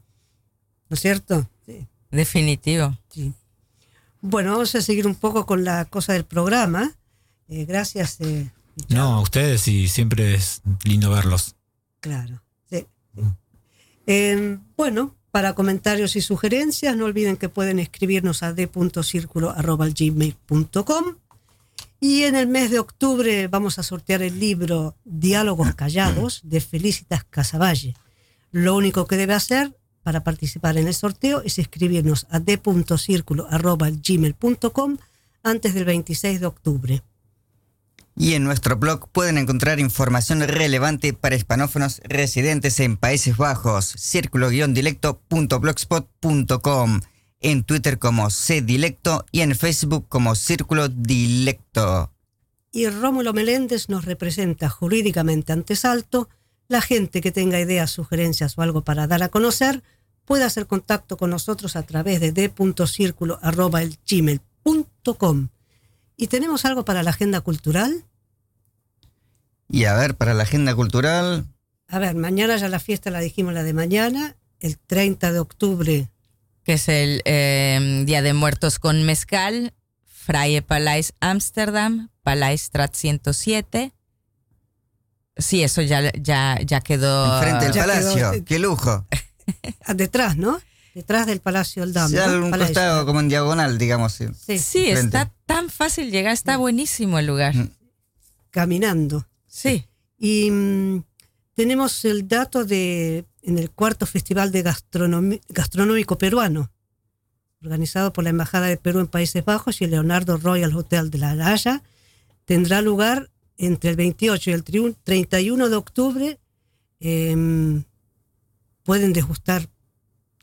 ¿No es cierto? Sí. Definitivo. sí. Bueno, vamos a seguir un poco con la cosa del programa. Eh, gracias. eh, No, a ustedes y siempre es lindo verlos. Claro. sí, sí. Eh, bueno, para comentarios y sugerencias, no olviden que pueden escribirnos a d.circulo.gmail.com y en el mes de octubre vamos a sortear el libro Diálogos Callados de Felicitas Casavalle. Lo único que debe hacer para participar en el sorteo es escribirnos a d.circulo.gmail.com antes del 26 de octubre. Y en nuestro blog pueden encontrar información relevante para hispanófonos residentes en Países Bajos, círculo-dilecto.blogspot.com, en Twitter como cdilecto y en Facebook como Círculo Dilecto. y Rómulo Meléndez nos representa jurídicamente ante Salto. La gente que tenga ideas, sugerencias o algo para dar a conocer puede hacer contacto con nosotros a través de d.circulo.gmail.com. ¿Y tenemos algo para la agenda cultural? Y a ver, para la agenda cultural, A ver, mañana ya la fiesta la dijimos la de mañana, el 30 de octubre. Que es el eh, Día de Muertos con Mezcal. Freie Palais Amsterdam, Palaisstraat 107. Sí, eso ya, ya, ya quedó. enfrente del ya palacio, quedó- qué lujo. Detrás, ¿no? Detrás del Palacio del Dam. Sí, ¿no? Palacio. costado como en diagonal, digamos. sí. Sí, está tan fácil llegar, está buenísimo el lugar. Mm. caminando. Sí. Y mm, tenemos el dato de en el cuarto Festival de Gastronómico Peruano, organizado por la Embajada de Perú en Países Bajos y el Leonardo Royal Hotel de La Haya, tendrá lugar entre el 28 y el triun- 31 de octubre. Em, pueden degustar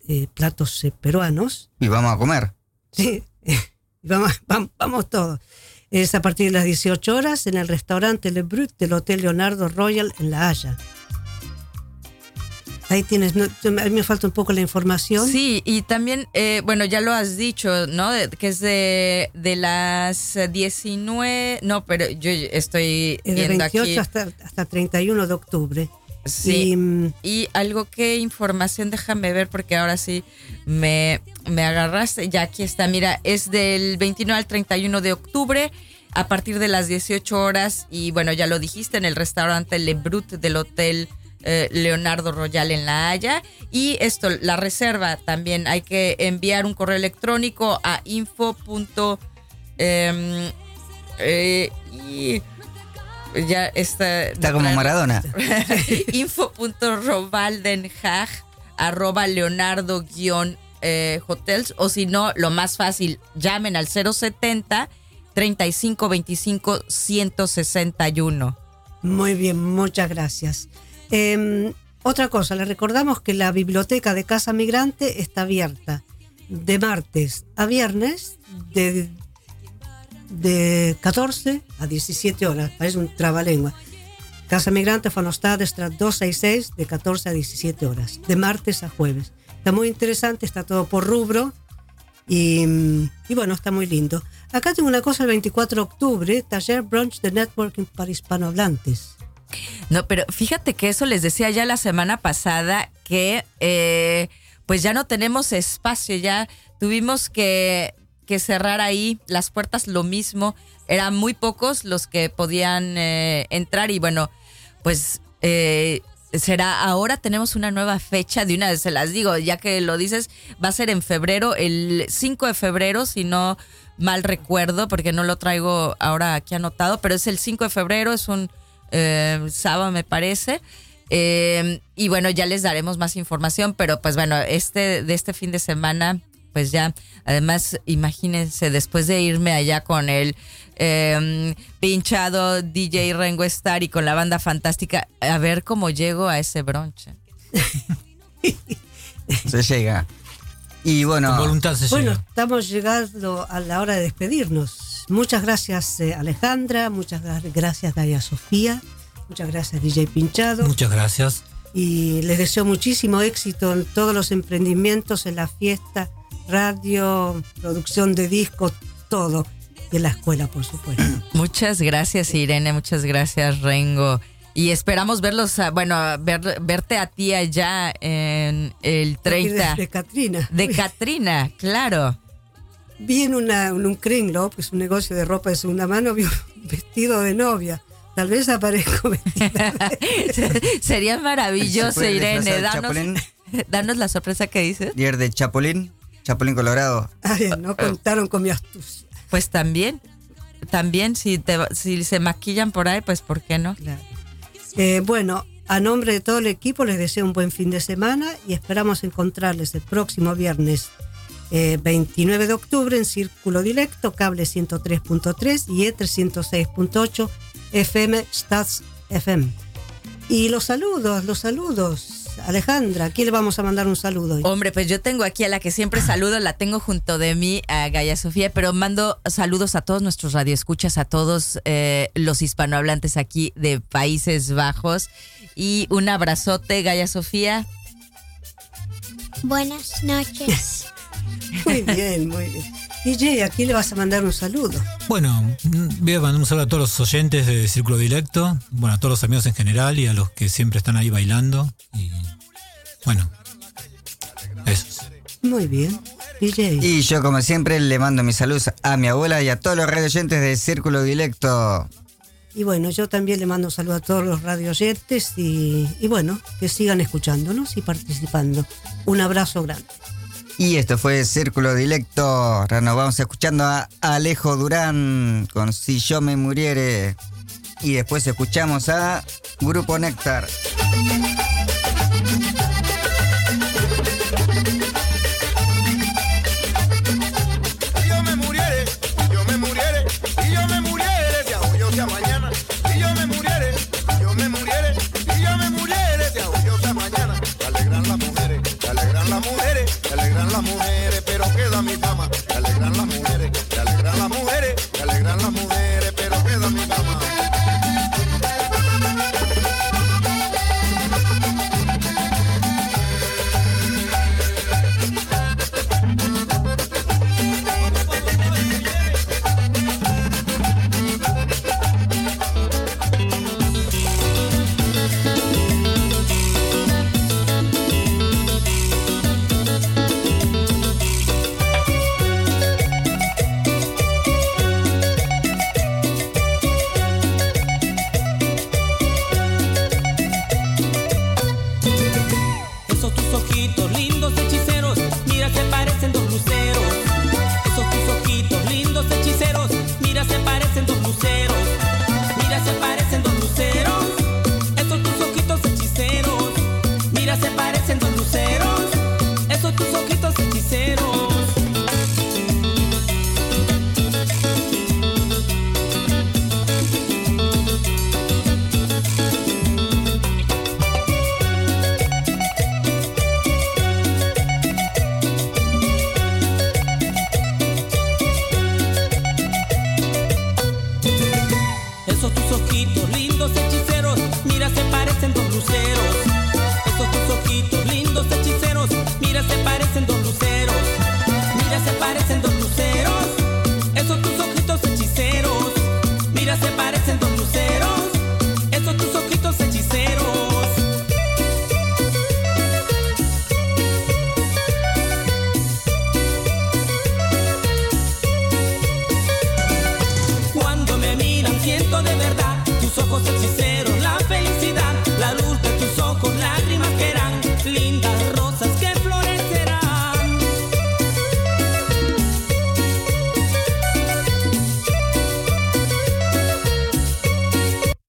eh, platos eh, peruanos. Y vamos a comer. Sí, vamos, vam- vamos todos. Es a partir de las 18 horas en el restaurante Le Brut del Hotel Leonardo Royal en La Haya. Ahí tienes, no, a mí me falta un poco la información. Sí, y también, eh, bueno, ya lo has dicho, ¿no? De- que es de, de las 19, no, pero yo estoy Es de viendo 28 aquí. hasta, hasta 31 de octubre. Sí. Y, mm, Y algo que información, déjame ver porque ahora sí me, me agarraste. Ya aquí está, mira, es del 29 al 31 de octubre a partir de las 18 horas y bueno, ya lo dijiste, en el restaurante Le Brut del Hotel eh, Leonardo Royal en La Haya. Y esto, la reserva también hay que enviar un correo electrónico a info. em, eh, ya está. Está como Maradona. info.robaldenhag arroba leonardo guion eh, hotels o si no, lo más fácil, llamen al 070 35 25 161. Muy bien, muchas gracias. Eh, otra cosa, le recordamos que la biblioteca de Casa Migrante está abierta de martes a viernes de, de 14 a 17 horas. Parece un trabalengua. Casa Migrante Fonostad Estrat 266 de 14 a 17 horas, de martes a jueves. Está muy interesante, está todo por rubro y, y bueno, está muy lindo. Acá tengo una cosa el 24 de octubre, taller brunch de networking para hispanohablantes. No, pero fíjate que eso les decía ya la semana pasada que eh, pues ya no tenemos espacio, ya tuvimos que, que cerrar ahí las puertas lo mismo, eran muy pocos los que podían eh, entrar y bueno, pues eh, será ahora tenemos una nueva fecha, de una vez se las digo, ya que lo dices, va a ser en febrero, el 5 de febrero, si no mal recuerdo, porque no lo traigo ahora aquí anotado, pero es el 5 de febrero, es un eh, sábado me parece. Y bueno, ya les daremos más información, pero pues bueno, este de este fin de semana, pues ya, además, imagínense, después de irme allá con el eh, pinchado DJ Rengo Star y con la banda fantástica, a ver cómo llego a ese bronche. Se llega. Y bueno, Con voluntad se Bueno, llega. estamos llegando a la hora de despedirnos. Muchas gracias eh, Alejandra, muchas gra- gracias Daya Sofía, muchas gracias DJ Pinchado Muchas gracias. y les deseo muchísimo éxito en todos los emprendimientos, en la fiesta, radio, producción de discos, todo. Y en la escuela, por supuesto. Muchas gracias, Irene. Muchas gracias, Rengo. Y esperamos verlos, a- bueno, ver- verte a ti allá en el 30 De, Catrina. de Katrina, claro. Vi en, una, en un Kringlo, que es un negocio de ropa de segunda mano, vi un vestido de novia. Tal vez aparezco vestida. Sería maravilloso, ¿Se puede Irene. Danos, danos la sorpresa que dices. Dier de Chapulín, Chapulín Colorado. Ay, no contaron con mi astucia. Pues también, también si, te, si se maquillan por ahí, pues ¿por qué no? Claro. Eh, bueno, a nombre de todo el equipo les deseo un buen fin de semana y esperamos encontrarles el próximo viernes eh, 29 de octubre en Círculo Directo, cable 103.3 y E E306.8 FM Stats FM. Y los saludos, los saludos. Alejandra, ¿a quién le vamos a mandar un saludo hoy? Hombre, pues yo tengo aquí a la que siempre saludo, la tengo junto de mí, a Gaya Sofía, pero mando saludos a todos nuestros radioescuchas, a todos eh, los hispanohablantes aquí de Países Bajos. Y un abrazote, Gaya Sofía. Buenas noches. Muy bien, muy bien. DJ, ¿a quién le vas a mandar un saludo? Bueno, mm, voy a mandar un saludo a todos los oyentes de Círculo Directo, bueno, a todos los amigos en general y a los que siempre están ahí bailando. Y bueno, eso. Muy bien. DJ. Y yo, como siempre, le mando mis saludos a mi abuela y a todos los radio oyentes de Círculo Directo. Y bueno, yo también le mando un saludo a todos los radioyentes y, y bueno, que sigan escuchándonos y participando. Un abrazo grande. Y esto fue Círculo Directo. Ahora nos vamos escuchando a Alejo Durán con Si yo me muriere. Y después escuchamos a Grupo Néctar.